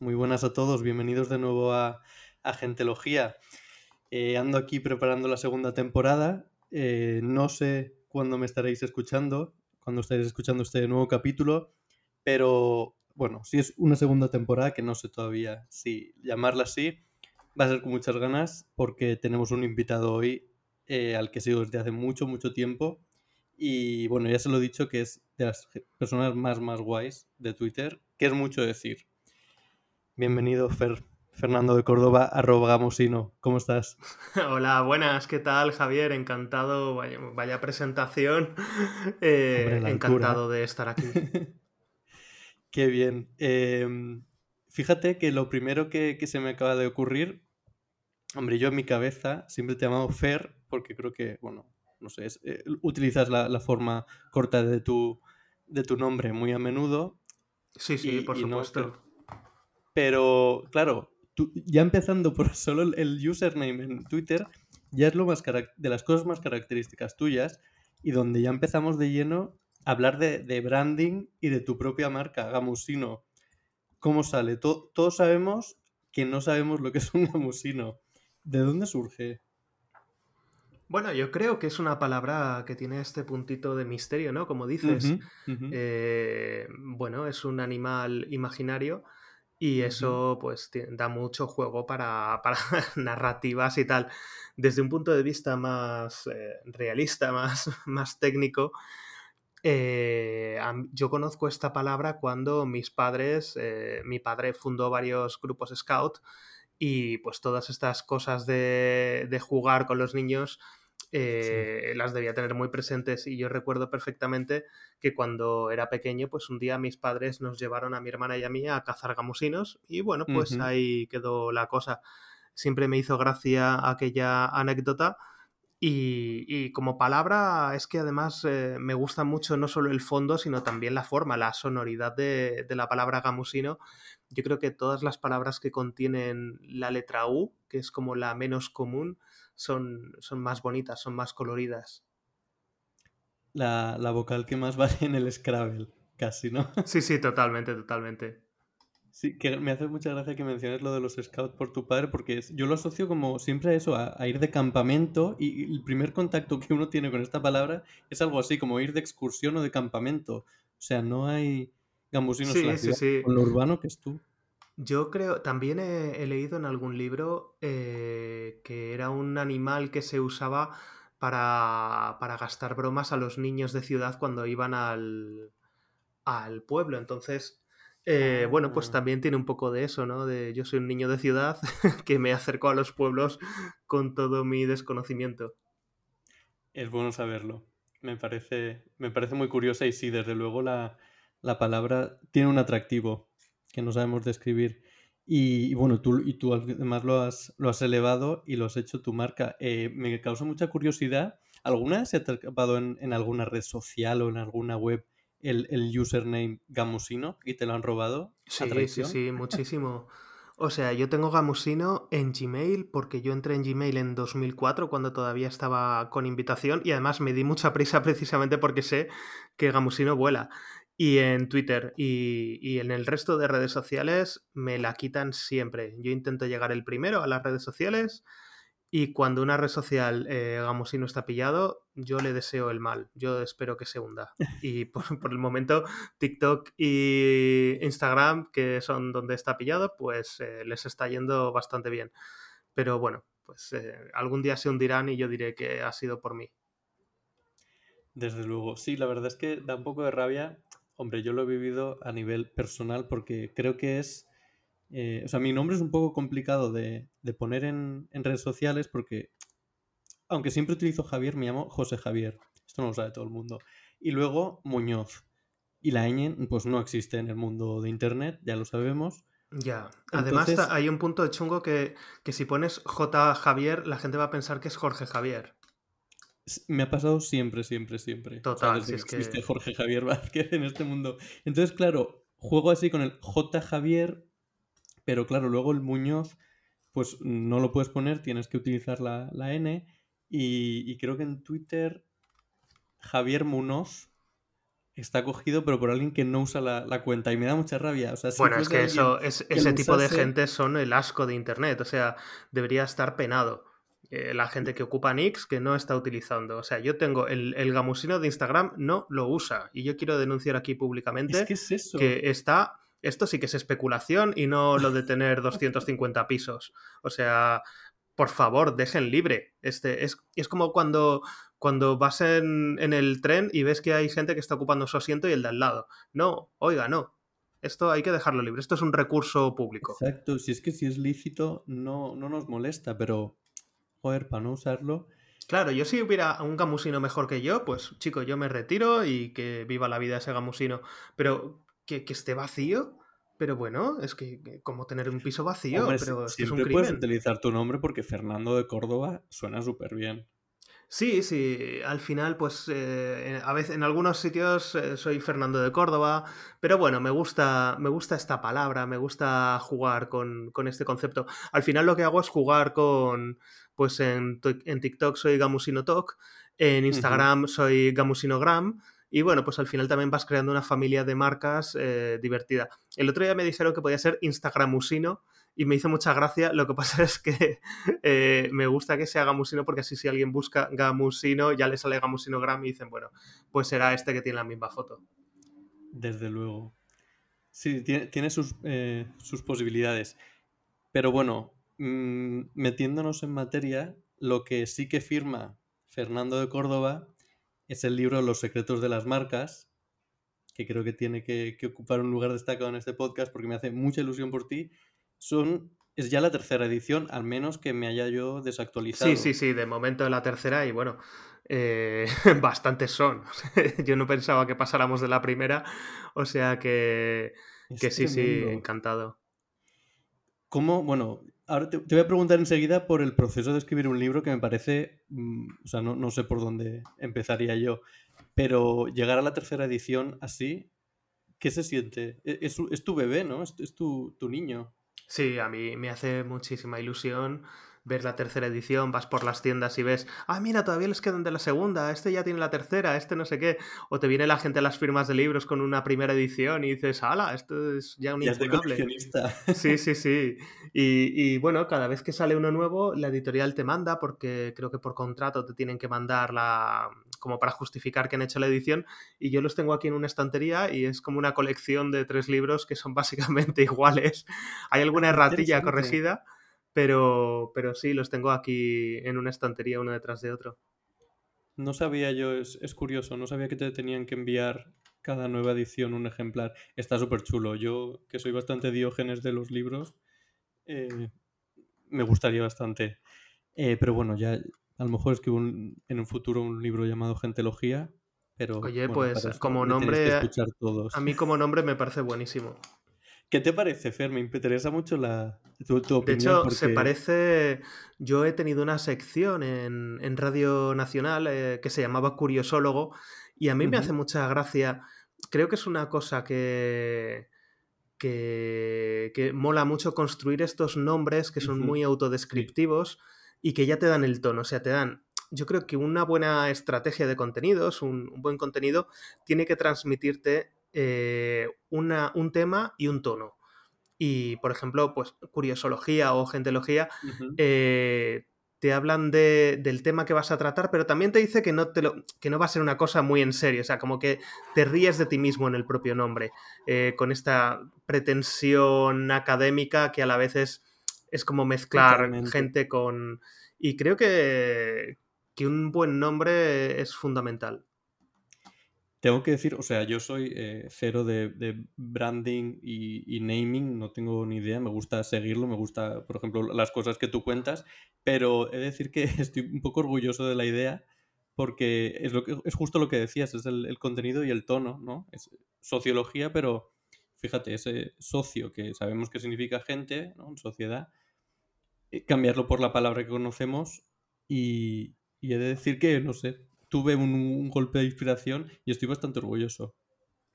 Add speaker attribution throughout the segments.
Speaker 1: Muy buenas, a todos. Bienvenidos de nuevo a Agentelogía. Eh, ando aquí preparando la segunda temporada. Eh, no sé cuándo me estaréis escuchando, cuándo estaréis escuchando este nuevo capítulo, pero bueno, si es una segunda temporada, que no sé todavía si llamarla así, va a ser con muchas ganas porque tenemos un invitado hoy eh, al que sigo desde hace mucho, mucho tiempo. Y bueno, ya se lo he dicho que es de las personas más, más guays de Twitter, que es mucho decir. Bienvenido, Fer. Fernando de Córdoba, arroba gamosino. ¿Cómo estás?
Speaker 2: Hola, buenas, ¿qué tal, Javier? Encantado, vaya, presentación. Eh, encantado de estar aquí.
Speaker 1: Qué bien. Em, fíjate que lo primero que, se me acaba de ocurrir, hombre, yo en mi cabeza siempre te he llamado Fer, porque creo que, bueno, no sé, eh, utilizas la, forma corta de tu, de tu nombre muy a menudo.
Speaker 2: Sí, sí, por supuesto.
Speaker 1: Pero, claro, ya empezando por solo el username en Twitter, ya es lo más de las cosas más características tuyas y donde ya empezamos de lleno a hablar de, branding y de tu propia marca, Gamusino. ¿Cómo sale? todos sabemos que no sabemos lo que es un gamusino. ¿De dónde surge?
Speaker 2: Bueno, yo creo que es una palabra que tiene este puntito de misterio, ¿no? Como dices. Eh, bueno, es un animal imaginario y eso pues da mucho juego para, narrativas y tal. Desde un punto de vista más eh, realista, más, más técnico, eh, yo conozco esta palabra cuando mis padres, eh, mi padre fundó varios grupos scout y pues todas estas cosas de, de jugar con los niños eh, las debía tener muy presentes y yo recuerdo perfectamente que cuando era pequeño, pues un día mis padres nos llevaron a mi hermana y a mí a cazar gamusinos y bueno, pues ahí quedó la cosa. Siempre me hizo gracia aquella anécdota. Y, como palabra es que además eh, me gusta mucho no solo el fondo, sino también la forma, la sonoridad de, de, la palabra gamusino. Yo creo que todas las palabras que contienen la letra U, que es como la menos común, son, son más bonitas, son más coloridas.
Speaker 1: La, vocal que más vale en el Scrabble, casi, ¿no?
Speaker 2: Sí, sí, totalmente, totalmente.
Speaker 1: Sí, que me hace mucha gracia que menciones lo de los scouts por tu padre, porque yo lo asocio como siempre a eso, a, ir de campamento, y, el primer contacto que uno tiene con esta palabra es algo así, como ir de excursión o de campamento. O sea, no hay gambusinos en la ciudad, con lo urbano que es tú.
Speaker 2: Yo creo, también he, leído en algún libro eh, que era un animal que se usaba para, gastar bromas a los niños de ciudad cuando iban al, al pueblo. Entonces, eh, bueno, pues ah. también tiene un poco de eso, ¿no? De yo soy un niño de ciudad que me acerco a los pueblos con todo mi desconocimiento.
Speaker 1: Es bueno saberlo. Me parece, me parece muy curiosa y sí, desde luego la, la palabra tiene un atractivo que no sabemos describir. Y, bueno, tú, y tú además lo has, lo has elevado y lo has hecho tu marca. Eh, me causa mucha curiosidad. ¿Alguna vez se ha atrapado en, en, alguna red social o en alguna web el, el, username Gamusino y te lo han robado?
Speaker 2: Sí, sí, sí, muchísimo. O sea, yo tengo Gamusino en Gmail porque yo entré en Gmail en 2004 cuando todavía estaba con invitación y además me di mucha prisa precisamente porque sé que Gamusino vuela y en Twitter y, en el resto de redes sociales me la quitan siempre. Yo intento llegar el primero a las redes sociales y cuando una red social, eh, digamos, si no está pillado, yo le deseo el mal. Yo espero que se hunda. Y por, el momento, TikTok y Instagram, que son donde está pillado, pues eh, les está yendo bastante bien. Pero bueno, pues eh, algún día se hundirán y yo diré que ha sido por mí.
Speaker 1: Desde luego, sí, la verdad es que da un poco de rabia Hombre, yo lo he vivido a nivel personal porque creo que es... Eh, o sea, mi nombre es un poco complicado de, poner en, redes sociales porque, aunque siempre utilizo Javier, me llamo José Javier. Esto no lo sabe todo el mundo. Y luego Muñoz. Y la ñ, pues no existe en el mundo de Internet, ya lo sabemos.
Speaker 2: Ya, además hay un punto de chungo que, que si pones J Javier, la gente va a pensar que es Jorge Javier.
Speaker 1: Me ha pasado siempre, siempre, siempre. Total, es que existe Jorge Javier Vázquez en este mundo. Entonces, claro, juego así con el J Javier, pero claro, luego el Muñoz, pues no lo puedes poner, tienes que utilizar la, N. Y, creo que en Twitter, Javier Munoz está cogido, pero por alguien que no usa la, cuenta. Y me da mucha rabia.
Speaker 2: bueno, es que eso, es, ese tipo de gente son el asco de Internet. O sea, debería estar penado. Eh, la gente que ocupa Nix que no está utilizando. O sea, yo tengo el, el, gamusino de Instagram, no lo usa. Y yo quiero denunciar aquí públicamente
Speaker 1: que, es eso?
Speaker 2: que está. Esto sí que es especulación y no lo de tener 250 pisos. O sea, por favor, dejen libre. Este, es, es como cuando, cuando vas en, en, el tren y ves que hay gente que está ocupando su asiento y el de al lado. No, oiga, no. Esto hay que dejarlo libre. Esto es un recurso público.
Speaker 1: Exacto. Si es que si es lícito, no, no nos molesta, pero, joder, para no usarlo.
Speaker 2: Claro, yo si hubiera un gamusino mejor que yo, pues chico, yo me retiro y que viva la vida ese gamusino. Pero que, que esté vacío, pero bueno, es que como tener un piso vacío, pero
Speaker 1: siempre
Speaker 2: es un
Speaker 1: puedes utilizar tu nombre porque Fernando de Córdoba suena súper bien.
Speaker 2: Sí, sí, al final pues eh, a veces en algunos sitios eh, soy Fernando de Córdoba, pero bueno, me gusta, me gusta esta palabra, me gusta jugar con, con este concepto. Al final lo que hago es jugar con, pues en, en TikTok soy Gamusino Talk, en Instagram soy Gamusinogram, y bueno, pues al final también vas creando una familia de marcas eh, divertida. El otro día me dijeron que podía ser Instagramusino y me hizo mucha gracia. Lo que pasa es que eh, me gusta que sea Gamusino porque así si alguien busca Gamusino ya le sale Gamusinogram y dicen, bueno, pues será este que tiene la misma foto.
Speaker 1: Desde luego. Sí, tiene, sus, eh, sus, posibilidades. Pero bueno, mm, metiéndonos en materia, lo que sí que firma Fernando de Córdoba es el libro Los secretos de las marcas, que creo que tiene que, ocupar un lugar destacado en este podcast porque me hace mucha ilusión por ti. Son, es ya la tercera edición, al menos que me haya yo desactualizado.
Speaker 2: Sí, sí, sí, de momento es la tercera y bueno, eh, bastantes son. yo no pensaba que pasáramos de la primera, o sea que, que sí, sí, encantado.
Speaker 1: ¿Cómo? Bueno, ahora te, voy a preguntar enseguida por el proceso de escribir un libro que me parece, mm, o sea, no, sé por dónde empezaría yo, pero llegar a la tercera edición así, ¿qué se siente? E, es, tu bebé, ¿no? Es, tu, tu niño.
Speaker 2: Sí, a mí me hace muchísima ilusión ves la tercera edición, vas por las tiendas y ves, ah, mira, todavía les quedan de la segunda, este ya tiene la tercera, este no sé qué. O te viene la gente a las firmas de libros con una primera edición y dices, ala, esto es ya un
Speaker 1: ya
Speaker 2: Sí, sí, sí. Y, bueno, cada vez que sale uno nuevo, la editorial te manda, porque creo que por contrato te tienen que mandar la como para justificar que han hecho la edición, y yo los tengo aquí en una estantería y es como una colección de tres libros que son básicamente iguales. Hay alguna erratilla corregida pero, pero sí, los tengo aquí en una estantería uno detrás de otro.
Speaker 1: No sabía yo, es, curioso, no sabía que te tenían que enviar cada nueva edición un ejemplar. Está súper chulo. Yo, que soy bastante diógenes de los libros, eh, me gustaría bastante. Eh, pero bueno, ya a lo mejor escribo en un futuro un libro llamado Gentelogía. Pero,
Speaker 2: Oye, pues como nombre, a mí como nombre me parece buenísimo.
Speaker 1: ¿Qué te parece, Fer? Me interesa mucho la, tu, opinión.
Speaker 2: De hecho, se parece. Yo he tenido una sección en, Radio Nacional eh, que se llamaba Curiosólogo y a mí me hace mucha gracia. Creo que es una cosa que, que, mola mucho construir estos nombres que son muy autodescriptivos y que ya te dan el tono. O sea, te dan. Yo creo que una buena estrategia de contenidos, un buen contenido, tiene que transmitirte eh, una, un tema y un tono. Y, por ejemplo, pues curiosología o gentelogía eh, te hablan de, del tema que vas a tratar, pero también te dice que no, te lo, que no va a ser una cosa muy en serio, o sea, como que te ríes de ti mismo en el propio nombre, eh, con esta pretensión académica que a la vez es, es como mezclar gente con... Y creo que, que un buen nombre es fundamental.
Speaker 1: Tengo que decir, o sea, yo soy eh, cero de, branding y, naming, no tengo ni idea, me gusta seguirlo, me gusta, por ejemplo, las cosas que tú cuentas, pero he de decir que estoy un poco orgulloso de la idea porque es, lo que, es justo lo que decías, es el, contenido y el tono, ¿no? Es sociología, pero fíjate, ese socio que sabemos que significa gente, ¿no? En sociedad, eh, cambiarlo por la palabra que conocemos y, y he de decir que, no sé, tuve un, golpe de inspiración y estoy bastante orgulloso.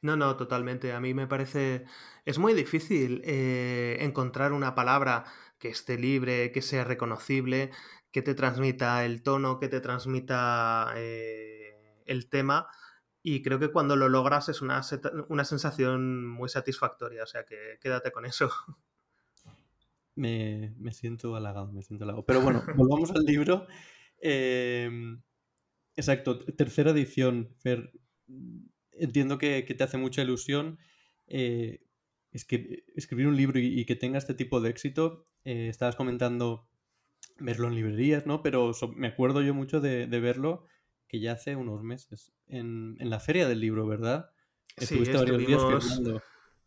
Speaker 2: No, no, totalmente. A mí me parece. Es muy difícil eh, encontrar una palabra que esté libre, que sea reconocible, que te transmita el tono, que te transmita eh, el tema. Y creo que cuando lo logras es una, una sensación muy satisfactoria, o sea que quédate con eso.
Speaker 1: Me, siento halagado, me siento halagado. Pero bueno, volvamos al libro. Em, exacto, tercera edición, Fer. Entiendo que, te hace mucha ilusión. Eh, es que escribir un libro y, que tenga este tipo de éxito, eh, estabas comentando verlo en librerías, ¿no? Pero me acuerdo yo mucho de, verlo que ya hace unos meses, en, la feria del libro, ¿verdad?
Speaker 2: Estuviste varios días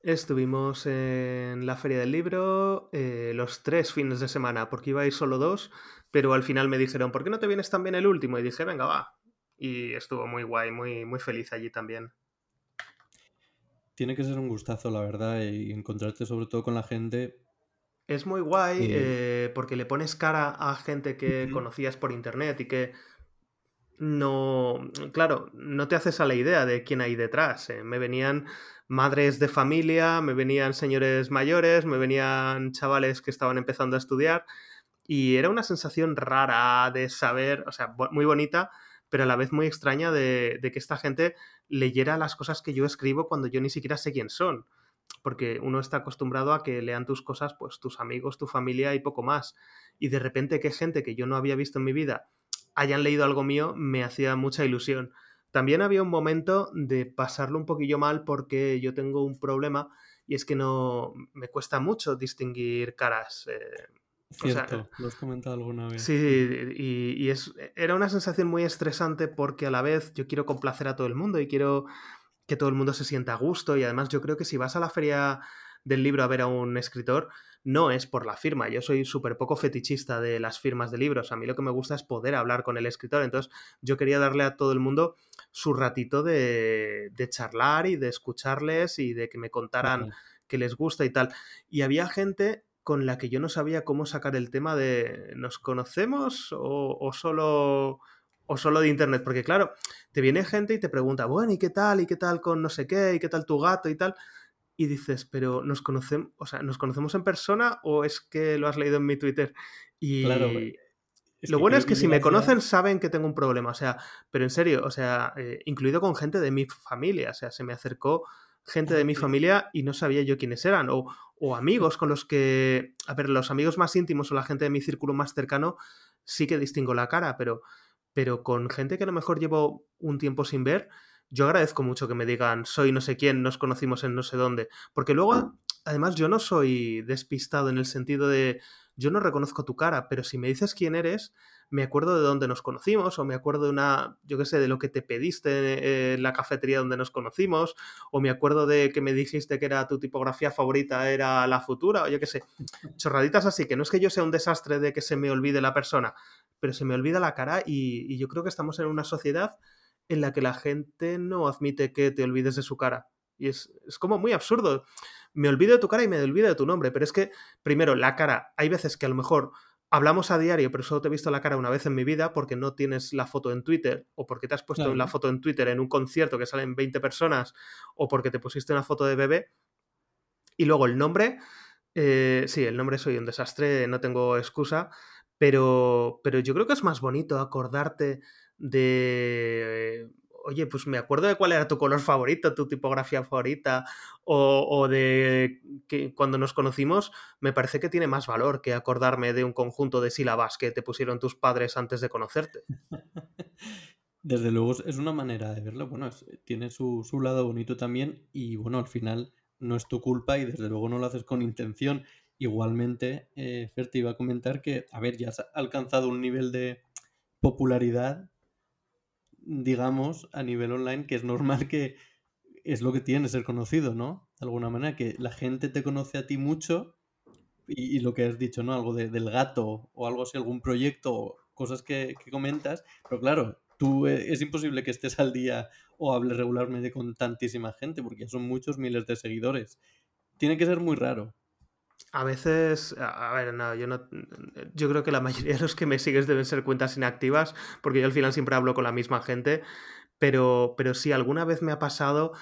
Speaker 2: Estuvimos en la feria del libro eh, los tres fines de semana, porque iba a ir solo dos, pero al final me dijeron, ¿por qué no te vienes también el último? Y dije, venga, va. Y estuvo muy guay, muy, muy feliz allí también.
Speaker 1: Tiene que ser un gustazo, la verdad, y encontrarte sobre todo con la gente.
Speaker 2: Es muy guay eh, porque le pones cara a gente que conocías por internet y que no, claro, no te haces a la idea de quién hay detrás. Eh. Me venían madres de familia, me venían señores mayores, me venían chavales que estaban empezando a estudiar y era una sensación rara de saber, o sea, muy bonita, pero a la vez muy extraña de, que esta gente leyera las cosas que yo escribo cuando yo ni siquiera sé quién son. Porque uno está acostumbrado a que lean tus cosas, pues tus amigos, tu familia y poco más. Y de repente que gente que yo no había visto en mi vida hayan leído algo mío me hacía mucha ilusión. También había un momento de pasarlo un poquillo mal porque yo tengo un problema y es que no me cuesta mucho distinguir caras. Eh,
Speaker 1: Cierto, lo has comentado alguna vez.
Speaker 2: Sí, y, es, era una sensación muy estresante porque a la vez yo quiero complacer a todo el mundo y quiero que todo el mundo se sienta a gusto y además yo creo que si vas a la feria del libro a ver a un escritor, no es por la firma. Yo soy súper poco fetichista de las firmas de libros. A mí lo que me gusta es poder hablar con el escritor. Entonces yo quería darle a todo el mundo su ratito de, charlar y de escucharles y de que me contaran que les gusta y tal. Y había gente con la que yo no sabía cómo sacar el tema de ¿nos conocemos o, o solo o solo de internet, porque claro, te viene gente y te pregunta, bueno, ¿y qué tal? ¿Y qué tal con no sé qué? ¿Y qué tal tu gato? y tal y dices, pero ¿nos conocemos, o sea, ¿nos conocemos en persona o es que lo has leído en mi Twitter? Y claro, lo bueno es que si me conocen saben que tengo un problema, o sea, pero en serio, o sea, eh, incluido con gente de mi familia, o sea, se me acercó gente de mi familia y no sabía yo quiénes eran, o, o amigos con los que, a ver, los amigos más íntimos o la gente de mi círculo más cercano sí que distingo la cara, pero, pero con gente que a lo mejor llevo un tiempo sin ver, yo agradezco mucho que me digan, soy no sé quién, nos conocimos en no sé dónde, porque luego, además, yo no soy despistado en el sentido de, yo no reconozco tu cara, pero si me dices quién eres, me acuerdo de dónde nos conocimos, o me acuerdo de una, yo qué sé, de lo que te pediste en la cafetería donde nos conocimos, o me acuerdo de que me dijiste que era tu tipografía favorita, era la futura, o yo qué sé, chorraditas así, que no es que yo sea un desastre de que se me olvide la persona, pero se me olvida la cara y yo creo que estamos en una sociedad en la que la gente no admite que te olvides de su cara. Y es, como muy absurdo. Me olvido de tu cara y me olvido de tu nombre, pero es que, primero, la cara, hay veces que a lo mejor hablamos a diario, pero solo te he visto la cara una vez en mi vida porque no tienes la foto en Twitter o porque te has puesto la foto en Twitter en un concierto que salen 20 personas o porque te pusiste una foto de bebé. Y luego el nombre, eh, sí, el nombre soy un desastre, no tengo excusa, pero, pero yo creo que es más bonito acordarte de, oye, pues me acuerdo de cuál era tu color favorito, tu tipografía favorita, o, de que cuando nos conocimos, me parece que tiene más valor que acordarme de un conjunto de sílabas que te pusieron tus padres antes de conocerte.
Speaker 1: Desde luego es una manera de verlo, bueno, tiene su, lado bonito también y bueno, al final no es tu culpa y desde luego no lo haces con intención. Igualmente, eh, iba a comentar que, a ver, ya has alcanzado un nivel de popularidad digamos, a nivel online, que es normal que es lo que tiene ser conocido, ¿no? De alguna manera, que la gente te conoce a ti mucho y, lo que has dicho, ¿no? Algo del gato o algo así, algún proyecto, cosas que, comentas, pero claro, tú eh, es imposible que estés al día o hables regularmente con tantísima gente porque son muchos miles de seguidores. Tiene que ser muy raro.
Speaker 2: A veces, a ver, no, yo no. Yo creo que la mayoría de los que me sigues deben ser cuentas inactivas, porque yo al final siempre hablo con la misma gente. Pero, pero sí, alguna vez me ha pasado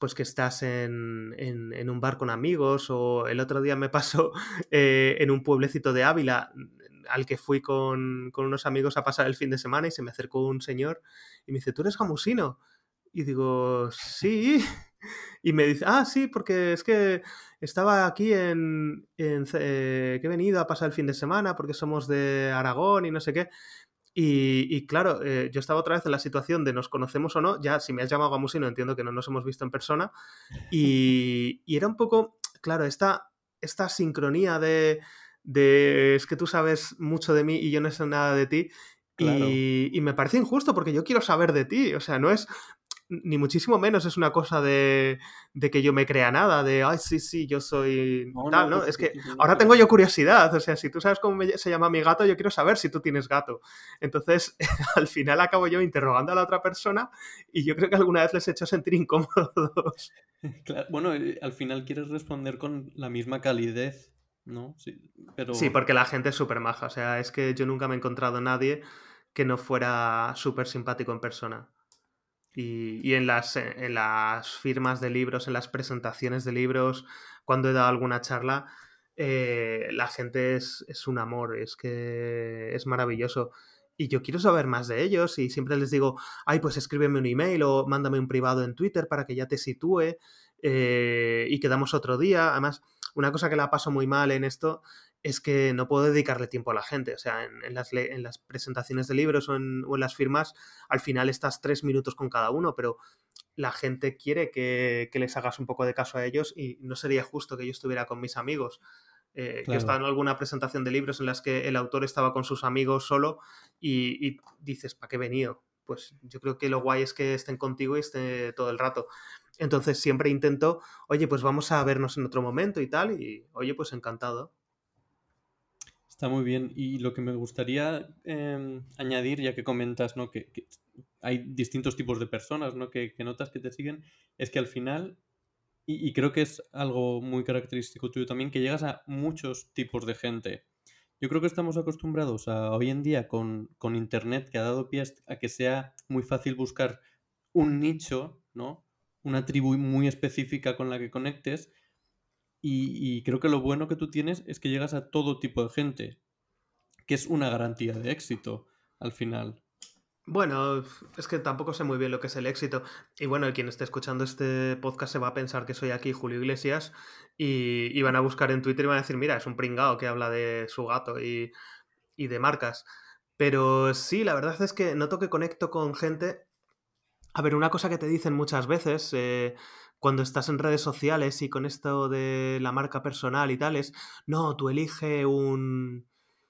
Speaker 2: pues que estás en, en, un bar con amigos o el otro día me pasó eh, en un pueblecito de Ávila al que fui con, con, unos amigos a pasar el fin de semana y se me acercó un señor y me dice, ¿tú eres jamusino? Y digo, sí. Y me dice, ah, sí, porque es que estaba aquí en, eh, que he venido a pasar el fin de semana porque somos de Aragón y no sé qué. Y, claro, eh, yo estaba otra vez en la situación de nos conocemos o no, ya si me has llamado a Musino entiendo que no nos hemos visto en persona, y, era un poco, claro, esta, esta sincronía de, de, es que tú sabes mucho de mí y yo no sé nada de ti, y, y, me parece injusto porque yo quiero saber de ti, o sea, no es, ni muchísimo menos es una cosa de, que yo me crea nada, de, ay, sí, sí, yo soy tal, ¿no? Pues es que ahora tengo yo curiosidad, o sea, si tú sabes cómo se llama mi gato, yo quiero saber si tú tienes gato. Entonces, al final acabo yo interrogando a la otra persona y yo creo que alguna vez les he hecho sentir incómodos.
Speaker 1: bueno, eh, al final quieres responder con la misma calidez, ¿no? Sí, pero...
Speaker 2: sí porque la gente es súper maja, o sea, es que yo nunca me he encontrado a nadie que no fuera súper simpático en persona. Y, en, las, eh, en las firmas de libros, en las presentaciones de libros, cuando he dado alguna charla, eh, la gente es, un amor, es que es maravilloso. Y yo quiero saber más de ellos y siempre les digo, ay, pues escríbeme un email o mándame un privado en Twitter para que ya te sitúe eh, y quedamos otro día. Además, una cosa que la paso muy mal en esto es que no puedo dedicarle tiempo a la gente. O sea, en, las, en las, presentaciones de libros o en, las firmas, al final estás tres minutos con cada uno, pero la gente quiere que, les hagas un poco de caso a ellos y no sería justo que yo estuviera con mis amigos. Eh, Yo he estado en alguna presentación de libros en las que el autor estaba con sus amigos solo y, y dices, ¿para qué he venido? Pues yo creo que lo guay es que estén contigo y estén todo el rato. Entonces siempre intento, oye, pues vamos a vernos en otro momento y tal, y oye, pues encantado.
Speaker 1: Está muy bien. Y lo que me gustaría em, añadir, ya que comentas ¿no? que, hay distintos tipos de personas ¿no? que, notas que te siguen, es que al final, y, creo que es algo muy característico tuyo también, que llegas a muchos tipos de gente. Yo creo que estamos acostumbrados a hoy en día con, con Internet, que ha dado pie a que sea muy fácil buscar un nicho, ¿no? Una tribu muy específica con la que conectes y, creo que lo bueno que tú tienes es que llegas a todo tipo de gente, que es una garantía de éxito al final.
Speaker 2: Bueno, es que tampoco sé muy bien lo que es el éxito. Y bueno, quien esté escuchando este podcast se va a pensar que soy aquí Julio Iglesias y, van a buscar en Twitter y van a decir, mira, es un pringao que habla de su gato y, y de marcas. Pero sí, la verdad es que noto que conecto con gente. A ver, una cosa que te dicen muchas veces, eh, cuando estás en redes sociales y con esto de la marca personal y tales, no, tú elige un,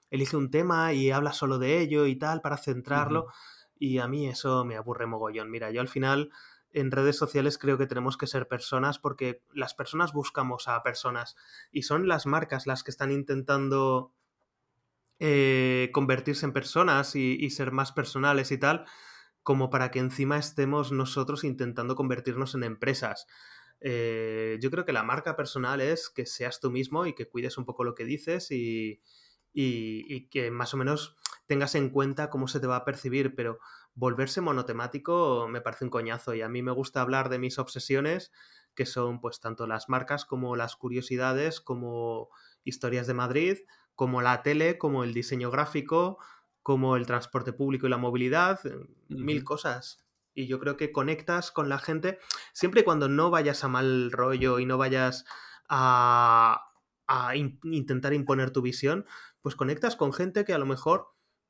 Speaker 2: elige un tema y habla solo de ello y tal para centrarlo. Y a mí eso me aburre mogollón. Mira, yo al final en redes sociales creo que tenemos que ser personas porque las personas buscamos a personas y son las marcas las que están intentando eh, convertirse en personas y, ser más personales y tal como para que encima estemos nosotros intentando convertirnos en empresas. Eh, yo creo que la marca personal es que seas tú mismo y que cuides un poco lo que dices y, y, que más o menos tengas en cuenta cómo se te va a percibir, pero volverse monotemático me parece un coñazo y a mí me gusta hablar de mis obsesiones, que son pues tanto las marcas como las curiosidades, como historias de Madrid, como la tele, como el diseño gráfico, como el transporte público y la movilidad, mil cosas. Y yo creo que conectas con la gente siempre y cuando no vayas a mal rollo y no vayas a, intentar imponer tu visión, pues conectas con gente que a lo mejor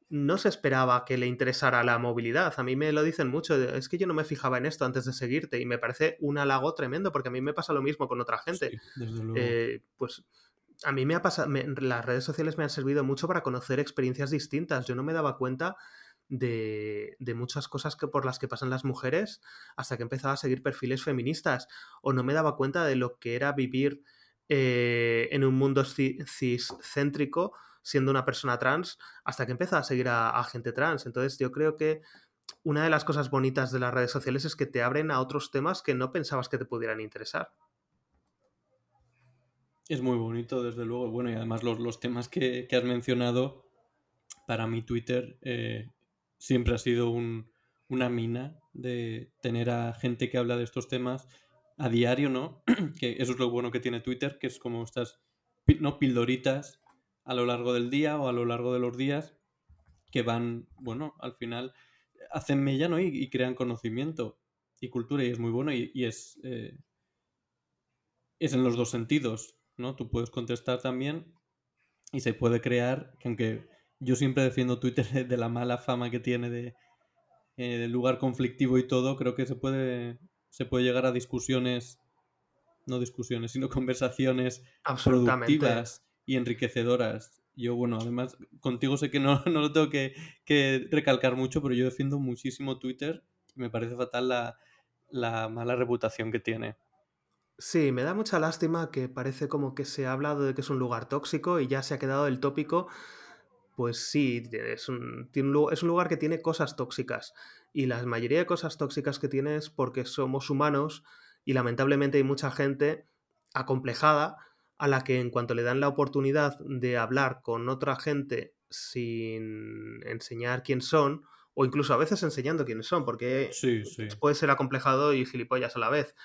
Speaker 2: no se esperaba que le interesara la movilidad. A mí me lo dicen mucho, es que yo no me fijaba en esto antes de seguirte y me parece un halago tremendo porque a mí me pasa lo mismo con otra gente. Eh, pues a mí me ha pasado, las redes sociales me han servido mucho para conocer experiencias distintas. Yo no me daba cuenta de, muchas cosas que por las que pasan las mujeres hasta que empezaba a seguir perfiles feministas o no me daba cuenta de lo que era vivir eh, en un mundo ciscéntrico siendo una persona trans hasta que empezaba a seguir a, gente trans. Entonces yo creo que una de las cosas bonitas de las redes sociales es que te abren a otros temas que no pensabas que te pudieran interesar.
Speaker 1: Es muy bonito, desde luego. Bueno, y además los, temas que, has mencionado, para mí Twitter eh, siempre ha sido una mina de tener a gente que habla de estos temas a diario, ¿no? que eso es lo bueno que tiene Twitter, que es como estas ¿no? pildoritas a lo largo del día o a lo largo de los días que van, bueno, al final hacen mella, ¿no? Y, crean conocimiento. y cultura y es muy bueno y, es, eh, es en los dos sentidos, ¿no? Tú puedes contestar también y se puede crear, que aunque yo siempre defiendo Twitter de la mala fama que tiene de, eh, lugar conflictivo y todo, creo que se puede, se puede llegar a discusiones, no discusiones, sino conversaciones productivas y enriquecedoras. Yo, bueno, además, contigo sé que no, no lo tengo que, que, recalcar mucho, pero yo defiendo muchísimo Twitter y me parece fatal la, la mala reputación que tiene.
Speaker 2: Sí, me da mucha lástima que parece como que se ha hablado de que es un lugar tóxico y ya se ha quedado el tópico pues sí, es un, es un lugar que tiene cosas tóxicas. Y la mayoría de cosas tóxicas que tiene es porque somos humanos y lamentablemente hay mucha gente acomplejada a la que en cuanto le dan la oportunidad de hablar con otra gente sin enseñar quién son, o incluso a veces enseñando quiénes son, porque puede ser acomplejado y gilipollas a la vez.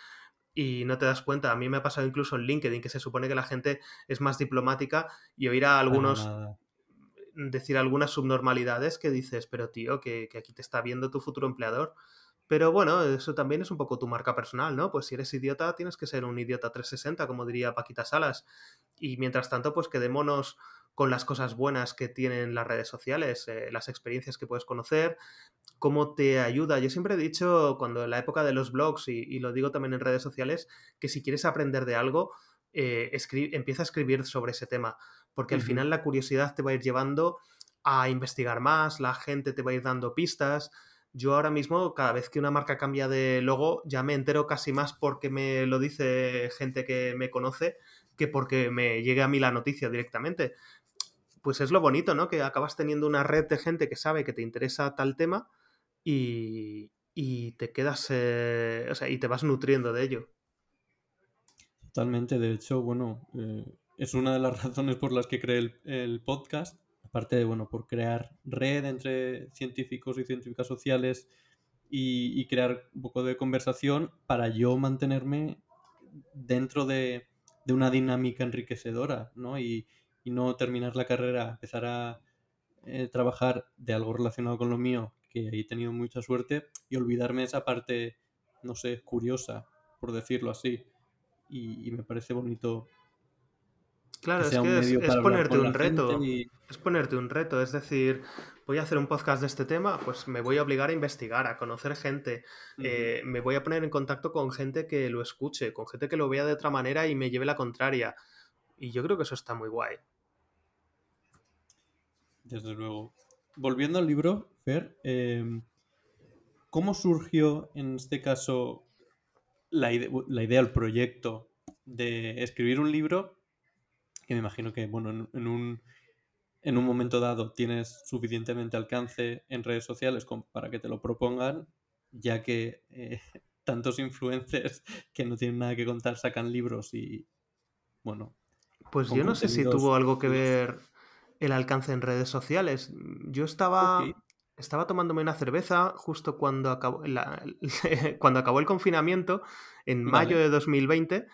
Speaker 2: Y no te das cuenta. A mí me ha pasado incluso en LinkedIn, que se supone que la gente es más diplomática, y oír a algunos decir algunas subnormalidades que dices, pero tío, que, aquí te está viendo tu futuro empleador. Pero bueno, eso también es un poco tu marca personal, ¿no? Pues si eres idiota, tienes que ser un idiota 360, como diría Paquita Salas. Y mientras tanto, pues quedémonos con las cosas buenas que tienen las redes sociales, eh, las experiencias que puedes conocer, cómo te ayuda. Yo siempre he dicho, cuando en la época de los blogs, y, lo digo también en redes sociales, que si quieres aprender de algo, eh, empieza a escribir sobre ese tema porque al final la curiosidad te va a ir llevando a investigar más, la gente te va a ir dando pistas. Yo ahora mismo, cada vez que una marca cambia de logo, ya me entero casi más porque me lo dice gente que me conoce que porque me llegue a mí la noticia directamente. Pues es lo bonito, ¿no? Que acabas teniendo una red de gente que sabe que te interesa tal tema y, te quedas, eh, o sea, y te vas nutriendo de ello.
Speaker 1: Totalmente, de hecho, bueno, eh, es una de las razones por las que creé el, podcast, aparte de, bueno, por crear red entre científicos y científicas sociales y, crear un poco de conversación para yo mantenerme dentro de, una dinámica enriquecedora, ¿no? Y, no terminar la carrera, empezar a eh, trabajar de algo relacionado con lo mío, que he tenido mucha suerte, y olvidarme esa parte, no sé, curiosa, por decirlo así. y me parece bonito
Speaker 2: Claro, es que es, ponerte un reto. Es ponerte un reto. Es decir, voy a hacer un podcast de este tema, pues me voy a obligar a investigar, a conocer gente. Eh, me voy a poner en contacto con gente que lo escuche, con gente que lo vea de otra manera y me lleve la contraria. Y yo creo que eso está muy guay.
Speaker 1: Desde luego. Volviendo al libro, Fer, em, ¿cómo surgió en este caso la, la idea, el proyecto de escribir un libro que me imagino que, bueno, en, un, en un momento dado tienes suficientemente alcance en redes sociales para que te lo propongan, ya que eh, tantos influencers que no tienen nada que contar sacan libros y, bueno.
Speaker 2: Pues yo no sé si tuvo algo que ver el alcance en redes sociales. Yo estaba... Estaba tomándome una cerveza justo cuando acabó, cuando acabó el confinamiento, en mayo de 2020,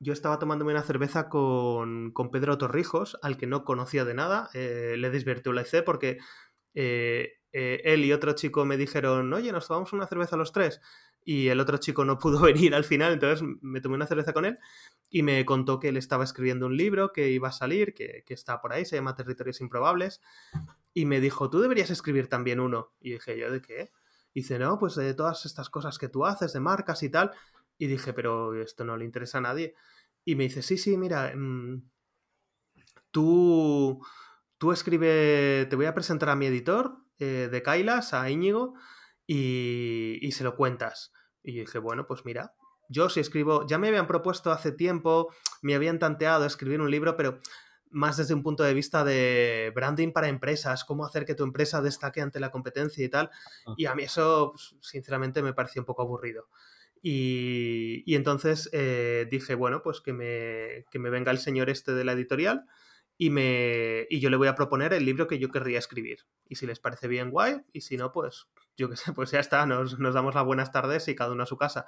Speaker 2: yo estaba tomándome una cerveza con, Pedro Torrijos, al que no conocía de nada. Eh, le desvirtualicé porque eh, eh, él y otro chico me dijeron, oye, nos tomamos una cerveza los tres. Y el otro chico no pudo venir al final, entonces me tomé una cerveza con él y me contó que él estaba escribiendo un libro que iba a salir, que, que está por ahí, se llama Territorios Improbables. Y me dijo, tú deberías escribir también uno. Y dije, ¿yo de qué? Y dice, no, pues de todas estas cosas que tú haces, de marcas y tal. Y dije, pero esto no le interesa a nadie. Y me dice, sí, sí, mira, mm, tú, tú escribe, te voy a presentar a mi editor eh, de Kailas, a Íñigo, y, y se lo cuentas. Y dije, bueno, pues mira, yo si escribo, ya me habían propuesto hace tiempo, me habían tanteado escribir un libro, pero más desde un punto de vista de branding para empresas, cómo hacer que tu empresa destaque ante la competencia y tal. Y a mí eso, pues, sinceramente, me pareció un poco aburrido. Y, entonces eh, dije, bueno, pues que me, que me, venga el señor este de la editorial y, me, y yo le voy a proponer el libro que yo querría escribir. Y si les parece bien, guay, y si no, pues yo qué sé, pues ya está, nos, nos damos las buenas tardes y cada uno a su casa.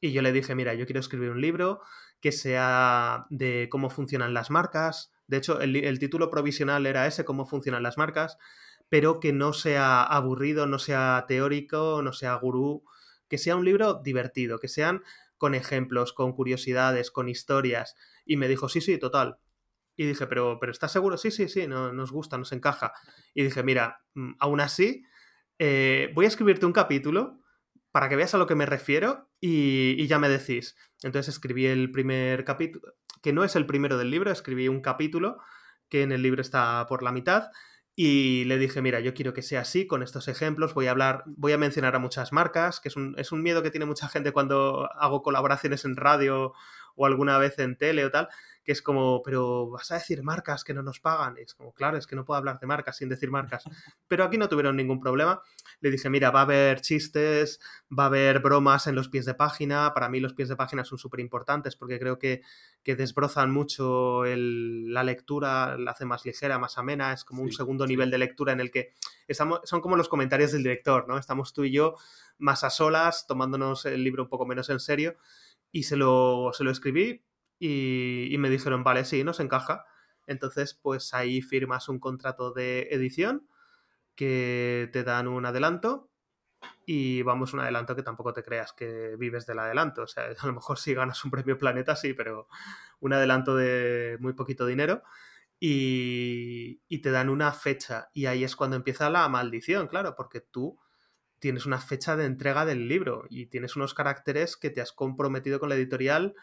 Speaker 2: Y yo le dije, mira, yo quiero escribir un libro que sea de cómo funcionan las marcas. De hecho, el, el título provisional era ese, cómo funcionan las marcas, pero que no sea aburrido, no sea teórico, no sea gurú, que sea un libro divertido, que sean con ejemplos, con curiosidades, con historias. Y me dijo, sí, sí, total. Y dije, pero, pero ¿estás seguro? Sí, sí, sí, no, nos gusta, nos encaja. Y dije, mira, mm, aún así, eh, voy a escribirte un capítulo para que veas a lo que me refiero y, ya me decís. Entonces escribí el primer capítulo, que no es el primero del libro, escribí un capítulo que en el libro está por la mitad y le dije, mira, yo quiero que sea así, con estos ejemplos, voy a hablar, voy a mencionar a muchas marcas, que es un, es un miedo que tiene mucha gente cuando hago colaboraciones en radio o alguna vez en tele o tal, que es como, pero vas a decir marcas que no nos pagan. es como, claro, es que no puedo hablar de marcas sin decir marcas. Pero aquí no tuvieron ningún problema. Le dije, mira, va a haber chistes, va a haber bromas en los pies de página. Para mí los pies de página son súper importantes porque creo que, que desbrozan mucho la lectura, la hace más ligera, más amena. Es como un segundo nivel de lectura en el que estamos, son como los comentarios del director, ¿no? Estamos tú y yo más a solas, tomándonos el libro un poco menos en serio. Y se lo, se lo escribí y, me dijeron, vale, sí, nos encaja. Entonces, pues ahí firmas un contrato de edición que te dan un adelanto y vamos, un adelanto que tampoco te creas que vives del adelanto. O sea, a lo mejor si ganas un premio Planeta, sí, pero un adelanto de muy poquito dinero. Y, y, te dan una fecha. Y ahí es cuando empieza la maldición, claro, porque tú tienes una fecha de entrega del libro y tienes unos caracteres que te has comprometido con la editorial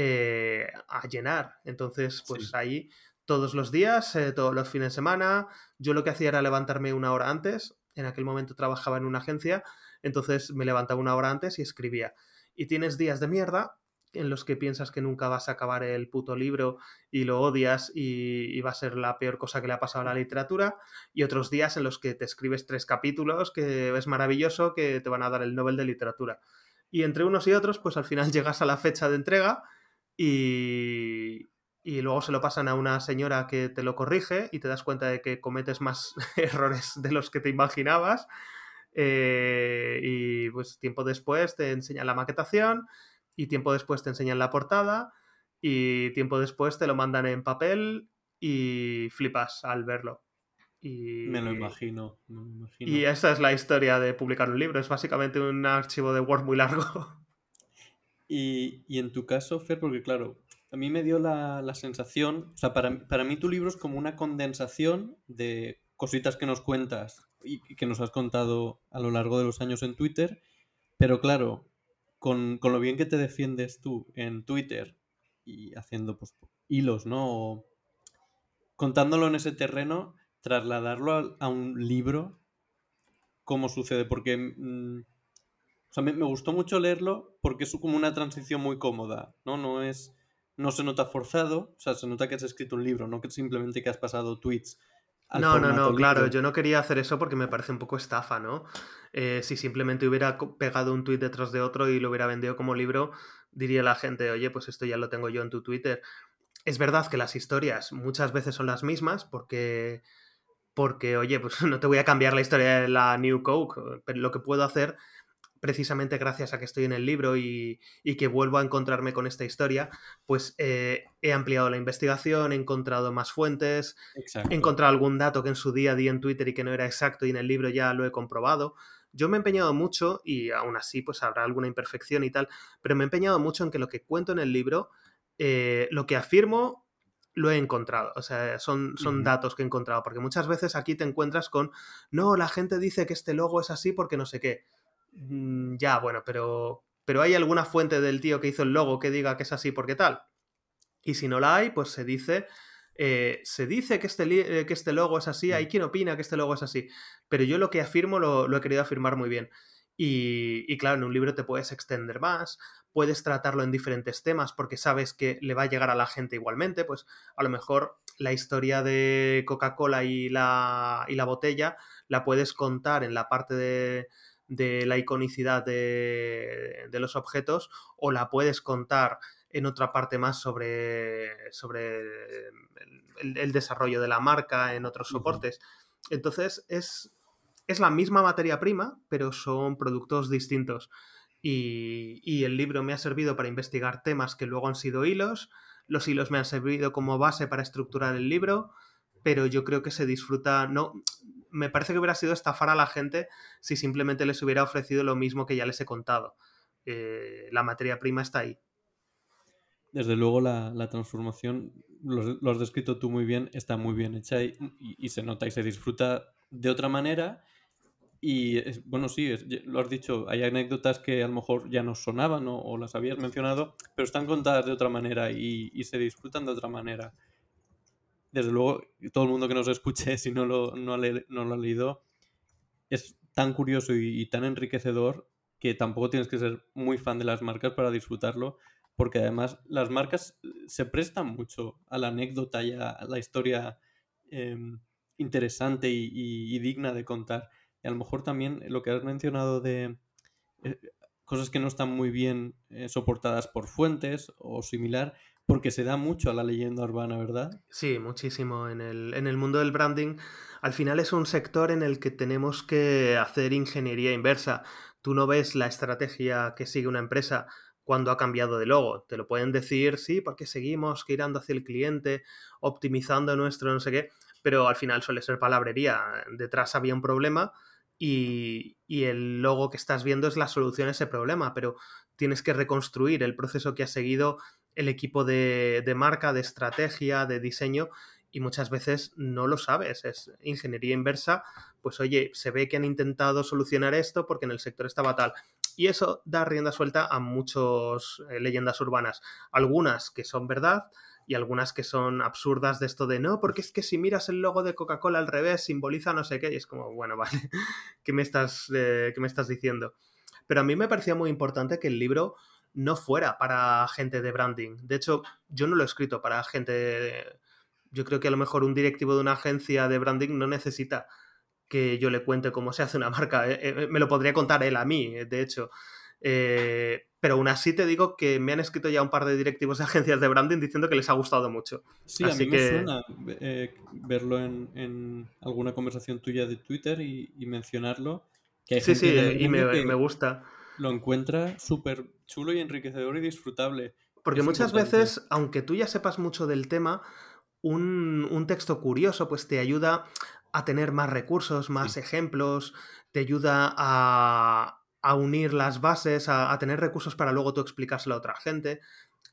Speaker 2: eh, a llenar. Entonces, pues ahí todos los días, eh, todos los fines de semana, yo lo que hacía era levantarme una hora antes. En aquel momento trabajaba en una agencia, entonces me levantaba una hora antes y escribía. Y tienes días de mierda en los que piensas que nunca vas a acabar el puto libro y lo odias y, va a ser la peor cosa que le ha pasado a la literatura, y otros días en los que te escribes tres capítulos que es maravilloso, que te van a dar el Nobel de Literatura. Y entre unos y otros, pues al final llegas a la fecha de entrega y, luego se lo pasan a una señora que te lo corrige y te das cuenta de que cometes más errores de los que te imaginabas. Eh, y pues tiempo después te enseñan la maquetación y tiempo después te enseñan la portada y tiempo después te lo mandan en papel y flipas al verlo. Y,
Speaker 1: me lo imagino,
Speaker 2: Y esa es la historia de publicar un libro. Es básicamente un archivo de Word muy largo.
Speaker 1: Y, en tu caso, Fer, porque claro, a mí me dio la, sensación, o sea, para, para, mí tu libro es como una condensación de cositas que nos cuentas y, que nos has contado a lo largo de los años en Twitter, pero claro, con, lo bien que te defiendes tú en Twitter y haciendo pues, hilos, ¿no? contándolo en ese terreno, trasladarlo a, un libro, ¿cómo sucede? Porque... Mm, o sea, me, gustó mucho leerlo porque es como una transición muy cómoda, ¿no? No es. No se nota forzado, o sea, se nota que has escrito un libro, no que simplemente que has pasado tweets.
Speaker 2: no, no, no, claro, yo no quería hacer eso porque me parece un poco estafa, ¿no? Eh, si simplemente hubiera pegado un tweet detrás de otro y lo hubiera vendido como libro, diría la gente, oye, pues esto ya lo tengo yo en tu Twitter. Es verdad que las historias muchas veces son las mismas porque porque, oye, pues no te voy a cambiar la historia de la New Coke, pero lo que puedo hacer precisamente gracias a que estoy en el libro y, que vuelvo a encontrarme con esta historia, pues eh, he ampliado la investigación, he encontrado más fuentes, he encontrado algún dato que en su día di en Twitter y que no era exacto y en el libro ya lo he comprobado. Yo me he empeñado mucho, y aún así pues habrá alguna imperfección y tal, pero me he empeñado mucho en que lo que cuento en el libro, eh, lo que afirmo, lo he encontrado. O sea, son, son datos que he encontrado. Porque muchas veces aquí te encuentras con, no, la gente dice que este logo es así porque no sé qué. Mm, ya, bueno, pero, pero ¿hay alguna fuente del tío que hizo el logo que diga que es así porque tal? Y si no la hay, pues se dice, eh, se dice que este, eh, que este logo es así, hay mm. quien opina que este logo es así, pero yo lo que afirmo lo, he querido afirmar muy bien. Y, y, claro, en un libro te puedes extender más, puedes tratarlo en diferentes temas porque sabes que le va a llegar a la gente igualmente, pues a lo mejor la historia de Coca-Cola y la, y la botella la puedes contar en la parte de, de la iconicidad de, los objetos o la puedes contar en otra parte más sobre, sobre el, desarrollo de la marca en otros soportes. Entonces es, es la misma materia prima, pero son productos distintos. Y, y, el libro me ha servido para investigar temas que luego han sido hilos. Los hilos me han servido como base para estructurar el libro, pero yo creo que se disfruta, no, me parece que hubiera sido estafar a la gente si simplemente les hubiera ofrecido lo mismo que ya les he contado. Eh, la materia prima está ahí.
Speaker 1: Desde luego la, transformación, lo, has descrito tú muy bien, está muy bien hecha y, se nota y se disfruta de otra manera. Y bueno, sí, lo has dicho, hay anécdotas que a lo mejor ya nos sonaban o, las habías mencionado, pero están contadas de otra manera y, se disfrutan de otra manera. Desde luego, todo el mundo que nos escuche, si no lo, no, lo ha leído, es tan curioso y tan enriquecedor que tampoco tienes que ser muy fan de las marcas para disfrutarlo, porque además las marcas eh, se prestan mucho a la anécdota y a la historia em, interesante y, digna de contar. Y a lo mejor también lo que has mencionado de eh, cosas que no están muy bien eh, soportadas por fuentes o similar, porque se da mucho a la leyenda urbana, ¿verdad?
Speaker 2: Sí, muchísimo. En el, en el mundo del branding, al final es un sector en el que tenemos que hacer ingeniería inversa. Tú no ves la estrategia que sigue una empresa cuando ha cambiado de logo. Te lo pueden decir, sí, porque seguimos girando hacia el cliente, optimizando nuestro no sé qué, pero al final suele ser palabrería. Detrás había un problema y, el logo que estás viendo es la solución a ese problema, pero tienes que reconstruir el proceso que ha seguido el equipo de, de marca, de estrategia, de diseño y muchas veces no lo sabes. Es ingeniería inversa, pues oye, se ve que han intentado solucionar esto porque en el sector estaba tal. Y eso da rienda suelta a muchas eh, leyendas urbanas. Algunas que son verdad y algunas que son absurdas de esto de no, porque es que si miras el logo de Coca-Cola al revés simboliza no sé qué. Y es como, bueno, vale, ¿qué me estás, eh, ¿qué me estás diciendo? Pero a mí me parecía muy importante que el libro no fuera para gente de branding. De hecho, yo no lo he escrito para gente... Yo creo que a lo mejor un directivo de una agencia de branding no necesita que yo le cuente cómo se hace una marca. Eh, eh, me lo podría contar él a mí, eh, de hecho. pero aún así te digo que me han escrito ya un par de directivos de agencias de branding diciendo que les ha gustado mucho.
Speaker 1: Sí, a mí me suena verlo en, alguna conversación tuya de Twitter y, mencionarlo.
Speaker 2: Que sí, sí, y me, gusta.
Speaker 1: Lo encuentra súper chulo y enriquecedor y disfrutable.
Speaker 2: Porque muchas veces, aunque tú ya sepas mucho del tema, un, un, texto curioso pues te ayuda a tener más recursos, más ejemplos, te ayuda a, unir las bases, a, tener recursos para luego tú explicárselo a otra gente.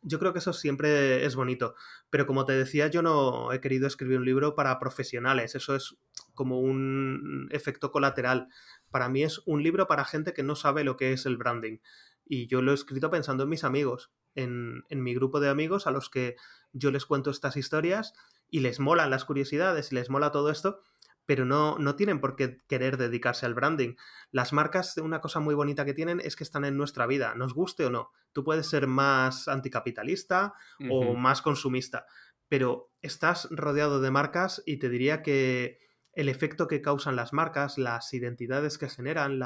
Speaker 2: Yo creo que eso siempre es bonito. Pero como te decía, yo no he querido escribir un libro para profesionales. Eso es como un efecto colateral. Para mí es un libro para gente que no sabe lo que es el branding. Y yo lo he escrito pensando en mis amigos, en, en mi grupo de amigos a los que yo les cuento estas historias y les molan las curiosidades y les mola todo esto pero no, no tienen por qué querer dedicarse al branding. Las marcas, una cosa muy bonita que tienen es que están en nuestra vida, nos guste o no. Tú puedes ser más anticapitalista o más consumista, pero estás rodeado de marcas y te diría que el efecto que causan las marcas, las identidades que generan,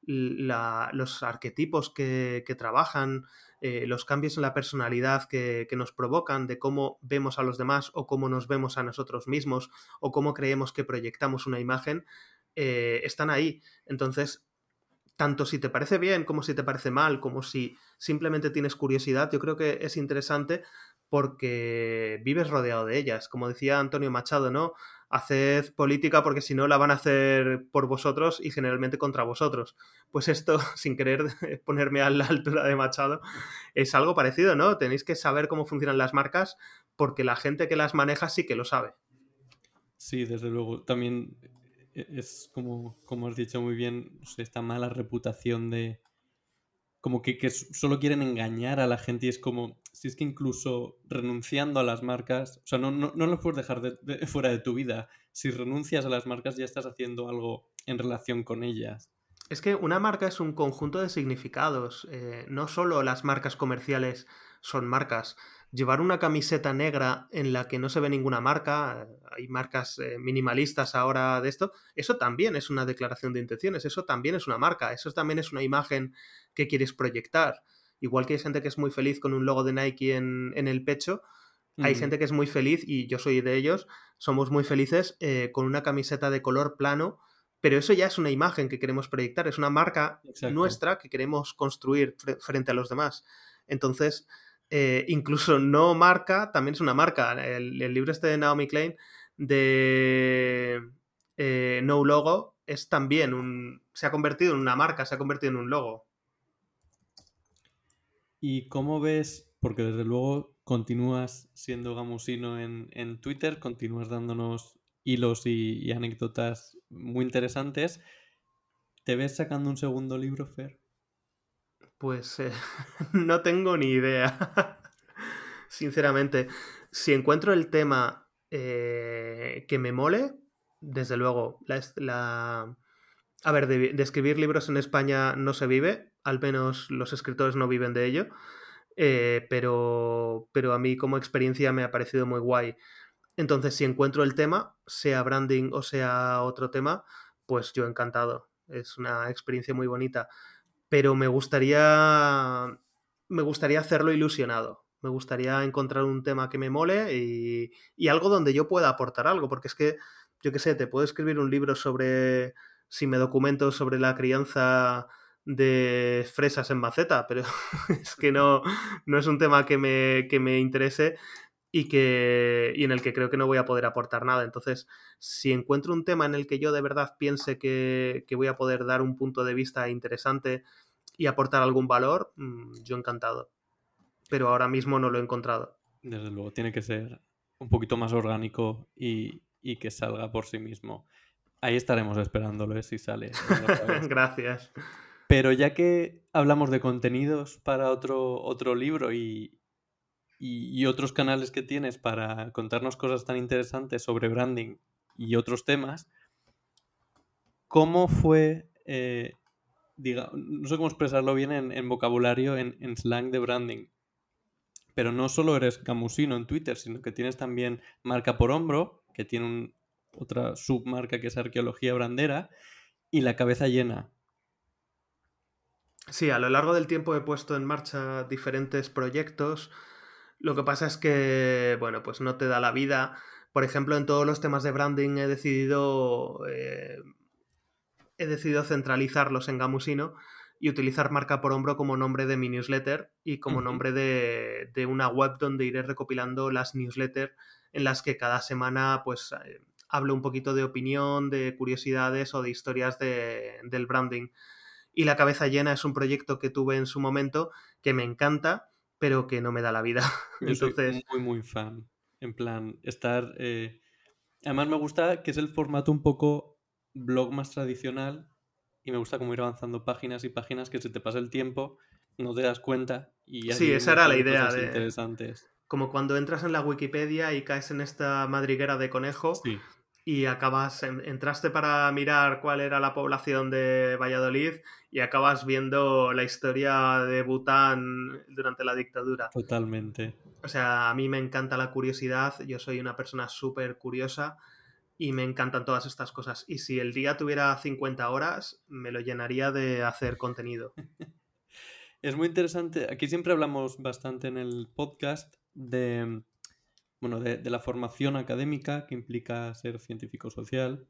Speaker 2: los arquetipos que, que trabajan, eh, los cambios en la personalidad que, nos provocan, de cómo vemos a los demás o cómo nos vemos a nosotros mismos o cómo creemos que proyectamos una imagen, eh, están ahí. Entonces, tanto si te parece bien como si te parece mal, como si simplemente tienes curiosidad, yo creo que es interesante porque vives rodeado de ellas. Como decía Antonio Machado, ¿no? Haced política porque si no la van a hacer por vosotros y generalmente contra vosotros. Pues esto, sin querer ponerme a la altura de Machado, es algo parecido, ¿no? Tenéis que saber cómo funcionan las marcas porque la gente que las maneja sí que lo sabe.
Speaker 1: Sí, desde luego. También es como, como has dicho muy bien, esta mala reputación de, como que, solo quieren engañar a la gente y es como, si es que incluso renunciando a las marcas, o sea, no, no, no puedes dejar de, fuera de tu vida. Si renuncias a las marcas ya estás haciendo algo en relación con ellas.
Speaker 2: Es que una marca es un conjunto de significados. Eh, no solo las marcas comerciales son marcas, llevar una camiseta negra en la que no se ve ninguna marca, hay marcas eh, minimalistas ahora de esto, eso también es una declaración de intenciones, eso también es una marca, eso también es una imagen que quieres proyectar. Igual que hay gente que es muy feliz con un logo de Nike en, el pecho, hay gente que es muy feliz, y yo soy de ellos, somos muy felices eh, con una camiseta de color plano, pero eso ya es una imagen que queremos proyectar, es una marca nuestra que queremos construir frente a los demás. Entonces, eh, incluso no marca, también es una marca. El, libro este de Naomi Klein de eh, No Logo es también un. se ha convertido en una marca, se ha convertido en un logo.
Speaker 1: ¿Y cómo ves? Porque desde luego continúas siendo gamusino en, Twitter, continúas dándonos hilos y, anécdotas muy interesantes. ¿Te ves sacando un segundo libro, Fer?
Speaker 2: Pues eh, no tengo ni idea. Sinceramente, si encuentro el tema eh, que me mole, desde luego, la, a ver, de, escribir libros en España no se vive, al menos los escritores no viven de ello, eh, pero, pero a mí como experiencia me ha parecido muy guay. Entonces, si encuentro el tema, sea branding o sea otro tema, pues yo encantado. Es una experiencia muy bonita. Pero me gustaría. Me gustaría hacerlo ilusionado. Me gustaría encontrar un tema que me mole y, y algo donde yo pueda aportar algo. Porque es que yo qué sé, te puedo escribir un libro sobre, si me documento sobre la crianza de fresas en maceta, pero es que no, no es un tema que me, que me interese y, que, y en el que creo que no voy a poder aportar nada. Entonces, si encuentro un tema en el que yo de verdad piense que, que voy a poder dar un punto de vista interesante y aportar algún valor, mm, yo encantado. Pero ahora mismo no lo he encontrado.
Speaker 1: Desde luego, tiene que ser un poquito más orgánico y, y que salga por sí mismo. Ahí estaremos esperándolo, ¿eh? si sale.
Speaker 2: Gracias.
Speaker 1: Pero ya que hablamos de contenidos para otro, otro libro y, y, otros canales que tienes para contarnos cosas tan interesantes sobre branding y otros temas, ¿cómo fue, eh, diga, no sé cómo expresarlo bien en, vocabulario, en, en, slang de branding, pero no solo eres camusino en Twitter, sino que tienes también marca por hombro, que tiene otra submarca que es Arqueología Brandera, y La Cabeza Llena.
Speaker 2: Sí, a lo largo del tiempo he puesto en marcha diferentes proyectos. Lo que pasa es que, bueno, pues no te da la vida. Por ejemplo, en todos los temas de branding he decidido. Eh, he decidido centralizarlos en Gamusino y utilizar marca por hombro como nombre de mi newsletter y como nombre de, de, una web donde iré recopilando las newsletters en las que cada semana pues eh, hablo un poquito de opinión, de curiosidades o de historias del branding. Y La Cabeza Llena es un proyecto que tuve en su momento que me encanta, pero que no me da la vida.
Speaker 1: Entonces... muy, muy fan. En plan, estar... Eh, además me gusta que es el formato un poco blog más tradicional y me gusta como ir avanzando páginas y páginas que se te pasa el tiempo, no te das cuenta y...
Speaker 2: Sí, esa era la idea
Speaker 1: de... Interesantes
Speaker 2: como cuando entras en la Wikipedia y caes en esta madriguera de conejo y acabas, entraste para mirar cuál era la población de Valladolid y acabas viendo la historia de Bután durante la dictadura.
Speaker 1: Totalmente.
Speaker 2: O sea, a mí me encanta la curiosidad, yo soy una persona súper curiosa y me encantan todas estas cosas. Y si el día tuviera 50 horas, me lo llenaría de hacer contenido.
Speaker 1: es muy interesante. Aquí siempre hablamos bastante en el podcast de, bueno, de, la formación académica que implica ser científico social.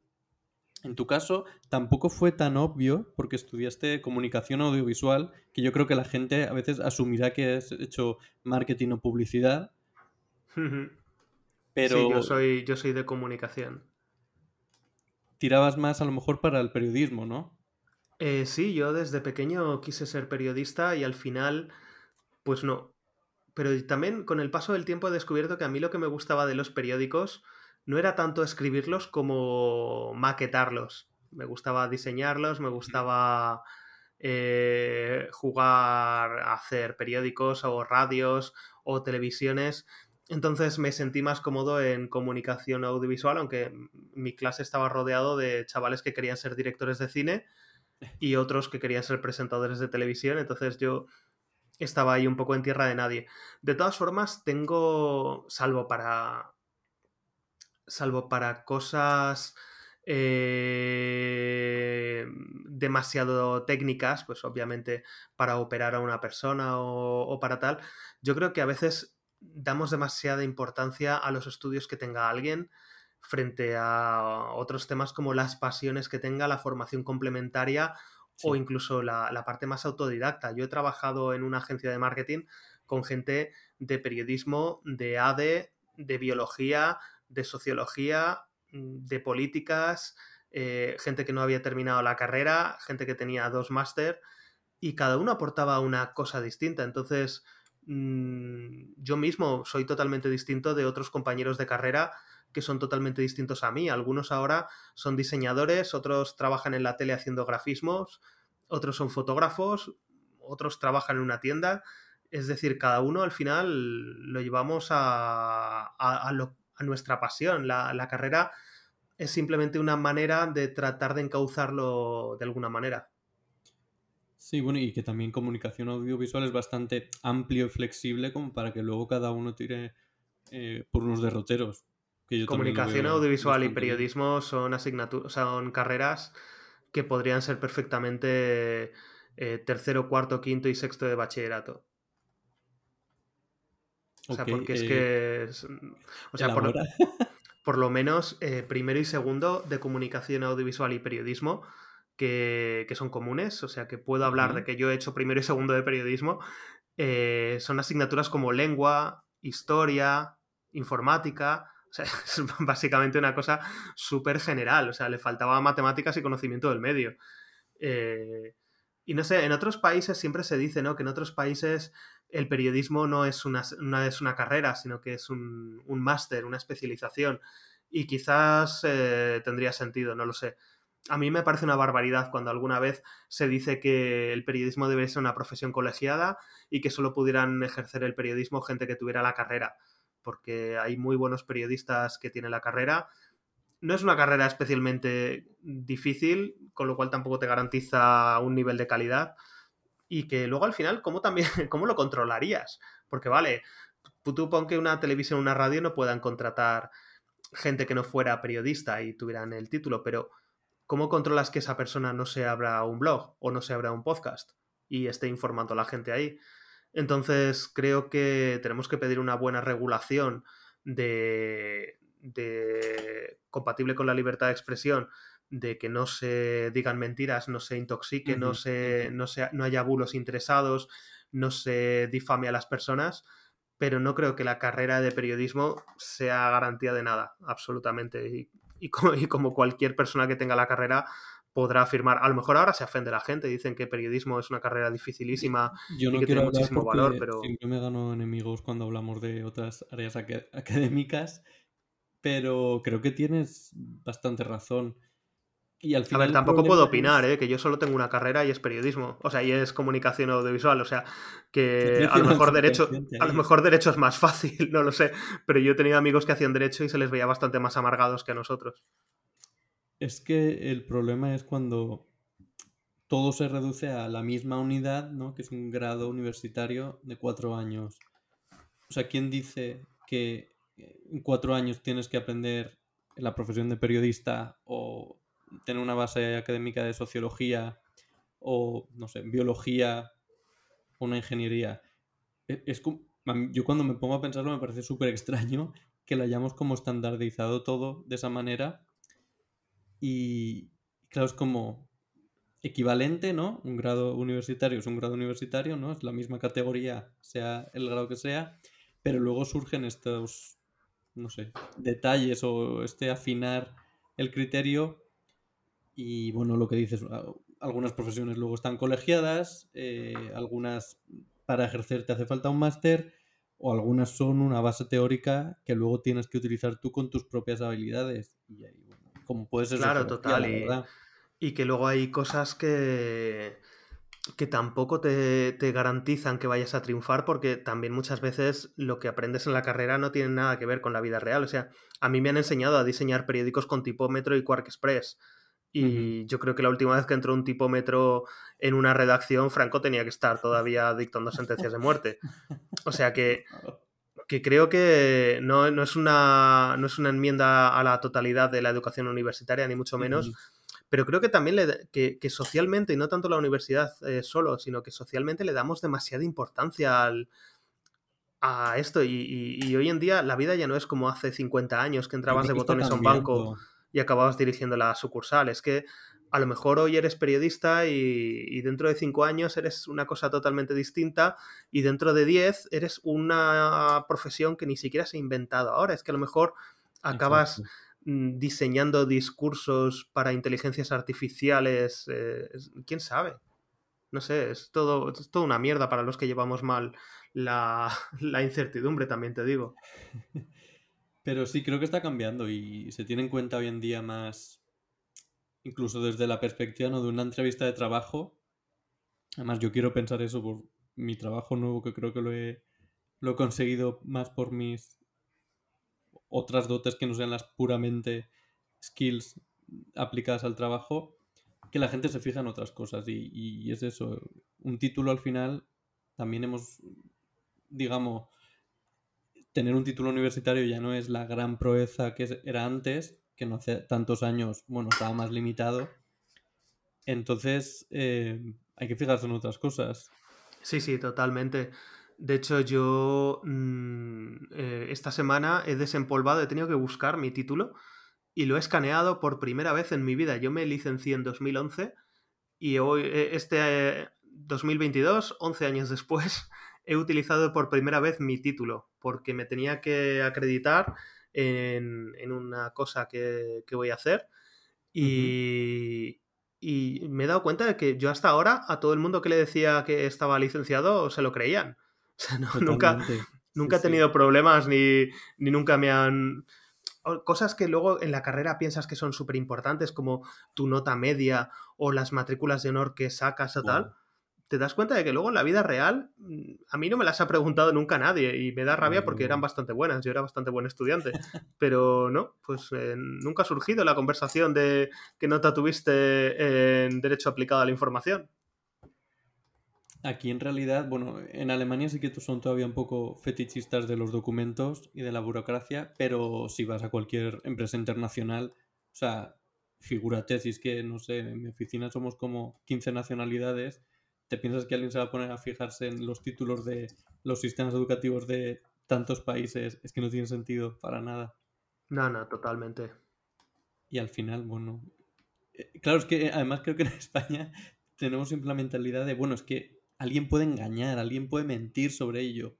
Speaker 1: En tu caso, tampoco fue tan obvio porque estudiaste comunicación audiovisual, que yo creo que la gente a veces asumirá que has hecho marketing o publicidad.
Speaker 2: Pero sí, yo soy, yo soy de comunicación.
Speaker 1: Tirabas más a lo mejor para el periodismo, ¿no?
Speaker 2: Eh, sí, yo desde pequeño quise ser periodista y al final, pues no, pero también con el paso del tiempo he descubierto que a mí lo que me gustaba de los periódicos no era tanto escribirlos como maquetarlos. Me gustaba diseñarlos, me gustaba eh, jugar a hacer periódicos o radios o televisiones. Entonces me sentí más cómodo en comunicación audiovisual, aunque mi clase estaba rodeado de chavales que querían ser directores de cine y otros que querían ser presentadores de televisión. Entonces yo estaba ahí un poco en tierra de nadie. De todas formas, tengo, salvo para, salvo para cosas eh, demasiado técnicas, pues obviamente para operar a una persona o, para tal, yo creo que a veces damos demasiada importancia a los estudios que tenga alguien frente a otros temas como las pasiones que tenga, la formación complementaria o incluso la, parte más autodidacta. Yo he trabajado en una agencia de marketing con gente de periodismo, de ADE, de biología, de sociología, mm, de políticas, eh, gente que no había terminado la carrera, gente que tenía dos máster y cada uno aportaba una cosa distinta. Entonces, mm, yo mismo soy totalmente distinto de otros compañeros de carrera que son totalmente distintos a mí. Algunos ahora son diseñadores, otros trabajan en la tele haciendo grafismos, otros son fotógrafos, otros trabajan en una tienda. Es decir, cada uno al final lo llevamos a, nuestra pasión. La, carrera es simplemente una manera de tratar de encauzarlo de alguna manera.
Speaker 1: Sí, bueno, y que también comunicación audiovisual es bastante amplio y flexible como para que luego cada uno tire eh, por unos derroteros.
Speaker 2: Comunicación audiovisual y periodismo son asignaturas, son carreras que podrían ser perfectamente eh, tercero, cuarto, quinto y sexto de bachillerato. O sea, porque es que. o sea, por, lo menos eh, primero y segundo de comunicación audiovisual y periodismo, que, son comunes. O sea, que puedo hablar de que yo he hecho primero y segundo de periodismo. Eh, son asignaturas como lengua, historia, informática. Sea, es básicamente una cosa súper general. O sea, le faltaba matemáticas y conocimiento del medio. Eh, y no sé, en otros países siempre se dice, ¿no? Que en otros países el periodismo no es una, es una carrera, sino que es un, máster, una especialización. Y quizás eh, tendría sentido, no lo sé. A mí me parece una barbaridad cuando alguna vez se dice que el periodismo debe ser una profesión colegiada y que solo pudieran ejercer el periodismo gente que tuviera la carrera porque hay muy buenos periodistas que tienen la carrera. No es una carrera especialmente difícil, con lo cual tampoco te garantiza un nivel de calidad. Y que luego al final, ¿cómo también, cómo lo controlarías? Porque vale, tú pon que una televisión una radio no puedan contratar gente que no fuera periodista y tuvieran el título, pero ¿cómo controlas que esa persona no se abra un blog o no se abra un podcast y esté informando a la gente ahí? Entonces creo que tenemos que pedir una buena regulación de, compatible con la libertad de expresión, de que no se digan mentiras, no se intoxique, no, se, no, no haya bulos interesados, no se difame a las personas, pero no creo que la carrera de periodismo sea garantía de nada, absolutamente. y como cualquier persona que tenga la carrera, podrá afirmar. A lo mejor ahora se ofende la gente, dicen que periodismo es una carrera dificilísima
Speaker 1: Yo no y que tiene muchísimo valor, pero. Siempre me gano enemigos cuando hablamos de otras áreas académicas, pero creo que tienes bastante razón.
Speaker 2: Y al final a ver, tampoco puedo opinar, ¿eh? que yo solo tengo una carrera y es periodismo, o sea, y es comunicación audiovisual, o sea, que a lo mejor derecho, a lo mejor derecho es más fácil, no lo sé, pero yo he tenido amigos que hacían derecho y se les veía bastante más amargados que a nosotros.
Speaker 1: Es que el problema es cuando todo se reduce a la misma unidad, ¿no? Que es un grado universitario de cuatro años. O sea, ¿quién dice que en cuatro años tienes que aprender la profesión de periodista o tener una base académica de sociología o, no sé, biología o una ingeniería? E, es, yo cuando me pongo a pensarlo me parece súper extraño que lo hayamos como estandarizado todo de esa manera y claro, es como equivalente, ¿no? Un grado universitario es un grado universitario, ¿no? Es la misma categoría, sea el grado que sea, pero luego surgen estos, no sé, detalles o este afinar el criterio y bueno, lo que dices, algunas profesiones luego están colegiadas, eh, algunas para ejercer te hace falta un máster o algunas son una base teórica que luego tienes que utilizar tú con tus propias habilidades. Y ahí, como puede ser.
Speaker 2: Claro, total. Y, que luego hay cosas que, que tampoco te, garantizan que vayas a triunfar porque también muchas veces lo que aprendes en la carrera no tiene nada que ver con la vida real. O sea, a mí me han enseñado a diseñar periódicos con tipómetro y Quark Express. Y yo creo que la última vez que entró un tipómetro en una redacción, Franco tenía que estar todavía dictando sentencias de muerte. O sea que que creo que no, es una, no es una enmienda a la totalidad de la educación universitaria, ni mucho menos, pero creo que también le, que, socialmente, y no tanto la universidad eh, solo, sino que socialmente le damos demasiada importancia al, a esto. Y, hoy en día la vida ya no es como hace 50 años que entrabas de botones a un banco y acababas dirigiendo la sucursal. Es que a lo mejor hoy eres periodista y, dentro de cinco años eres una cosa totalmente distinta y dentro de diez eres una profesión que ni siquiera se ha inventado ahora. Es que a lo mejor acabas mm, diseñando discursos para inteligencias artificiales. Eh, ¿Quién sabe? No sé, es todo, es todo una mierda para los que llevamos mal la, la incertidumbre, también te digo.
Speaker 1: Pero sí, creo que está cambiando y se tiene en cuenta hoy en día más, incluso desde la perspectiva ¿no? de una entrevista de trabajo. Además, yo quiero pensar eso por mi trabajo nuevo, que creo que lo he, lo he conseguido más por mis otras dotes que no sean las puramente skills aplicadas al trabajo, que la gente se fija en otras cosas. Y, y es eso, un título al final también hemos, digamos, tener un título universitario ya no es la gran proeza que era antes, que no hace tantos años, bueno, estaba más limitado. Entonces, eh, hay que fijarse en otras cosas.
Speaker 2: Sí, sí, totalmente. De hecho, yo mm, eh, esta semana he desempolvado, he tenido que buscar mi título y lo he escaneado por primera vez en mi vida. Yo me licencié en 2011 y hoy, eh, este 2022, 11 años después, he utilizado por primera vez mi título, porque me tenía que acreditar en, una cosa que, voy a hacer. Y, me he dado cuenta de que yo hasta ahora a todo el mundo que le decía que estaba licenciado se lo creían. O sea, nunca, nunca he tenido problemas ni, nunca me han... Cosas que luego en la carrera piensas que son súper importantes, como tu nota media o las matrículas de honor que sacas o tal te das cuenta de que luego en la vida real mm, a mí no me las ha preguntado nunca nadie y me da rabia porque eran bastante buenas, yo era bastante buen estudiante, pero no, pues eh, nunca ha surgido la conversación de qué nota tuviste en derecho aplicado a la información.
Speaker 1: Aquí en realidad, bueno, en Alemania sí que son todavía un poco fetichistas de los documentos y de la burocracia, pero si vas a cualquier empresa internacional, o sea, figúrate, si es que, no sé, en mi oficina somos como 15 nacionalidades ¿Te piensas que alguien se va a poner a fijarse en los títulos de los sistemas educativos de tantos países? Es que no tiene sentido para nada.
Speaker 2: No, no, totalmente.
Speaker 1: Y al final, bueno. Eh, claro, es que además creo que en España tenemos siempre la mentalidad de, bueno, es que alguien puede engañar, alguien puede mentir sobre ello.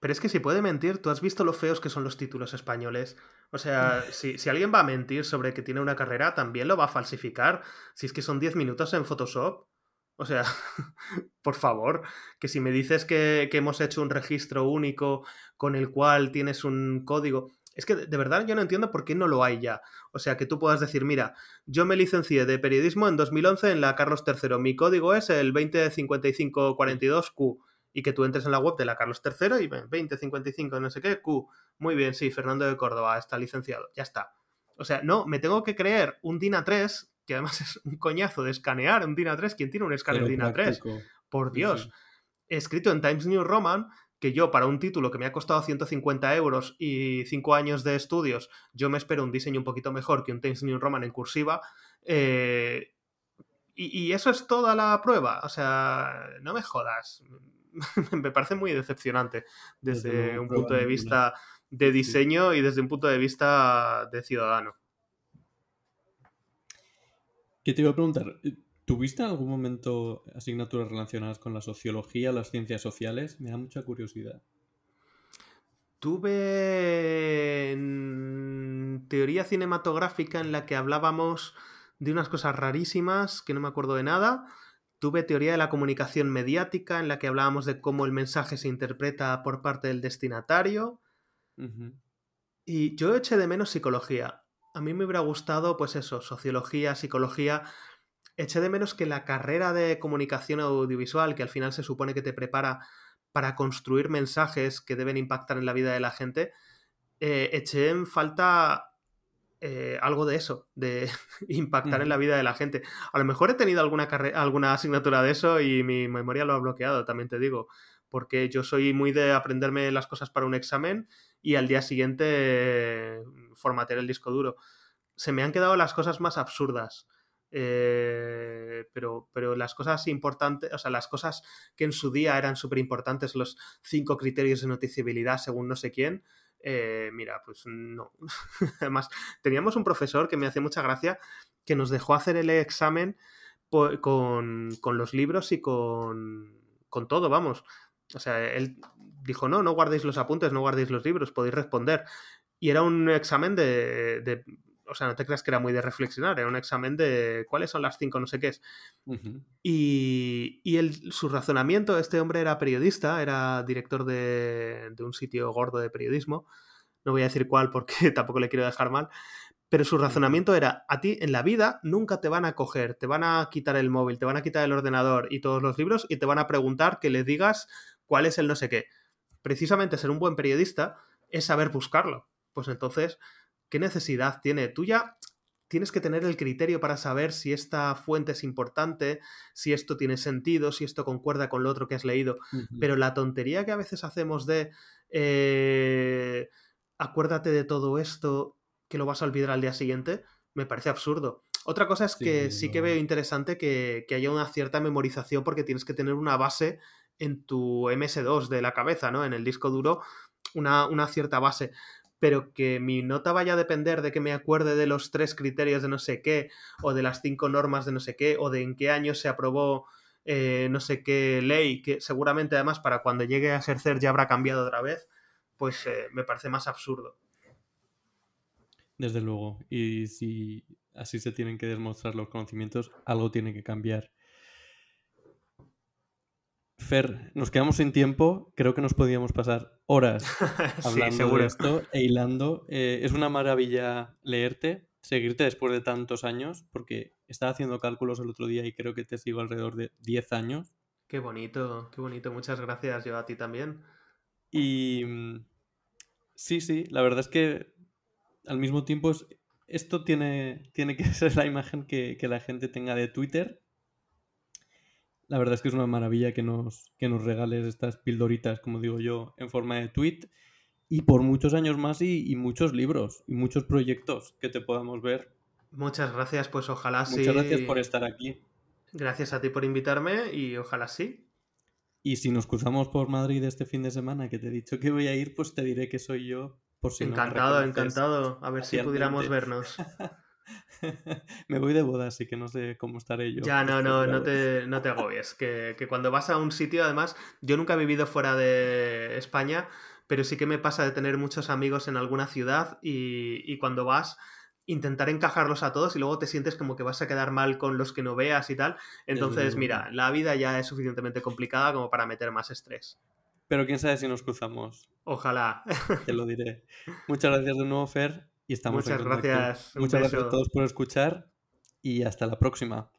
Speaker 2: Pero es que si puede mentir, tú has visto lo feos que son los títulos españoles. O sea, si, si, alguien va a mentir sobre que tiene una carrera, también lo va a falsificar. Si es que son 10 minutos en Photoshop. O sea, por favor, que si me dices que, hemos hecho un registro único con el cual tienes un código, es que de verdad yo no entiendo por qué no lo hay ya. O sea, que tú puedas decir, mira, yo me licencié de periodismo en 2011 en la Carlos III, mi código es el 205542Q y que tú entres en la web de la Carlos III y 2055 no sé qué, Q. Muy bien, sí, Fernando de Córdoba está licenciado, ya está. O sea, no, me tengo que creer un DIN A3 que además es un coñazo de escanear un DIN A3. ¿Quién tiene un escáner DIN A3? Por Dios. Escrito en Times New Roman, que yo para un título que me ha costado 150 euros y 5 años de estudios, yo me espero un diseño un poquito mejor que un Times New Roman en cursiva. Eh, y, eso es toda la prueba. O sea, no me jodas. me parece muy decepcionante desde un punto de vista de diseño y desde un punto de vista de ciudadano.
Speaker 1: ¿Qué te iba a preguntar? ¿Tuviste en algún momento asignaturas relacionadas con la sociología, las ciencias sociales? Me da mucha curiosidad.
Speaker 2: Tuve teoría cinematográfica en la que hablábamos de unas cosas rarísimas que no me acuerdo de nada. Tuve teoría de la comunicación mediática en la que hablábamos de cómo el mensaje se interpreta por parte del destinatario. Y yo eché de menos psicología a mí me hubiera gustado, pues eso, sociología, psicología. Eché de menos que la carrera de comunicación audiovisual, que al final se supone que te prepara para construir mensajes que deben impactar en la vida de la gente, eh, eché en falta eh, algo de eso, de impactar en la vida de la gente. A lo mejor he tenido alguna, alguna asignatura de eso y mi memoria lo ha bloqueado, también te digo, porque yo soy muy de aprenderme las cosas para un examen y al día siguiente formatear el disco duro. Se me han quedado las cosas más absurdas. Eh, pero, pero las cosas importantes, o sea, las cosas que en su día eran súper importantes, los cinco criterios de noticiabilidad según no sé quién, eh, mira, pues no. Además, teníamos un profesor que me hace mucha gracia que nos dejó hacer el examen con, con los libros y con, con todo, vamos. O sea, él dijo, no, no guardéis los apuntes, no guardéis los libros, podéis responder. Y era un examen de, o sea, no te creas que era muy de reflexionar, era un examen de cuáles son las cinco, no sé qué es. Y, y el, su razonamiento, este hombre era periodista, era director de, de un sitio gordo de periodismo, no voy a decir cuál porque tampoco le quiero dejar mal, pero su razonamiento era, a ti en la vida nunca te van a coger, te van a quitar el móvil, te van a quitar el ordenador y todos los libros y te van a preguntar que le digas cuál es el no sé qué. Precisamente ser un buen periodista es saber buscarlo. Pues entonces, ¿qué necesidad tiene? Tú ya tienes que tener el criterio para saber si esta fuente es importante, si esto tiene sentido, si esto concuerda con lo otro que has leído. Pero la tontería que a veces hacemos de... Eh, acuérdate de todo esto que lo vas a olvidar al día siguiente, me parece absurdo. Otra cosa es que sí, que veo interesante que, haya una cierta memorización porque tienes que tener una base en tu MS2 de la cabeza, ¿no? En el disco duro, una, una cierta base. Pero que mi nota vaya a depender de que me acuerde de los tres criterios de no sé qué, o de las cinco normas de no sé qué, o de en qué año se aprobó eh, no sé qué ley, que seguramente además para cuando llegue a ser CER ya habrá cambiado otra vez, pues eh, me parece más absurdo.
Speaker 1: Desde luego. Y si así se tienen que demostrar los conocimientos, algo tiene que cambiar. Fer, nos quedamos sin tiempo. Creo que nos podíamos pasar horas hablando de esto e hilando. Eh, es una maravilla leerte, seguirte después de tantos años, porque estaba haciendo cálculos el otro día y creo que te sigo alrededor de 10 años.
Speaker 2: Qué bonito, qué bonito. Muchas gracias, yo a ti también.
Speaker 1: Y mm, sí, sí, la verdad es que al mismo tiempo esto tiene, tiene que ser la imagen que, la gente tenga de Twitter. La verdad es que es una maravilla que nos, que nos regales estas pildoritas, como digo yo, en forma de tweet. Y por muchos años más y, muchos libros y muchos proyectos que te podamos ver.
Speaker 2: Muchas gracias, pues ojalá sí.
Speaker 1: Muchas gracias por estar aquí.
Speaker 2: Gracias a ti por invitarme y ojalá sí.
Speaker 1: Y si nos cruzamos por Madrid este fin de semana, que te he dicho que voy a ir, pues te diré que soy yo
Speaker 2: encantado, encantado. A ver si pudiéramos vernos.
Speaker 1: Me voy de boda, así que no sé cómo estaré yo.
Speaker 2: Ya, no, no, no te, no te agobies. Que, cuando vas a un sitio, además, yo nunca he vivido fuera de España, pero sí que me pasa de tener muchos amigos en alguna ciudad y, cuando vas, intentar encajarlos a todos y luego te sientes como que vas a quedar mal con los que no veas y tal. Entonces, mira, la vida ya es suficientemente complicada como para meter más estrés.
Speaker 1: Pero quién sabe si nos cruzamos.
Speaker 2: Ojalá.
Speaker 1: Te lo diré. Muchas gracias de nuevo, Fer. Y estamos
Speaker 2: Muchas gracias.
Speaker 1: Muchas gracias a todos por escuchar y hasta la próxima.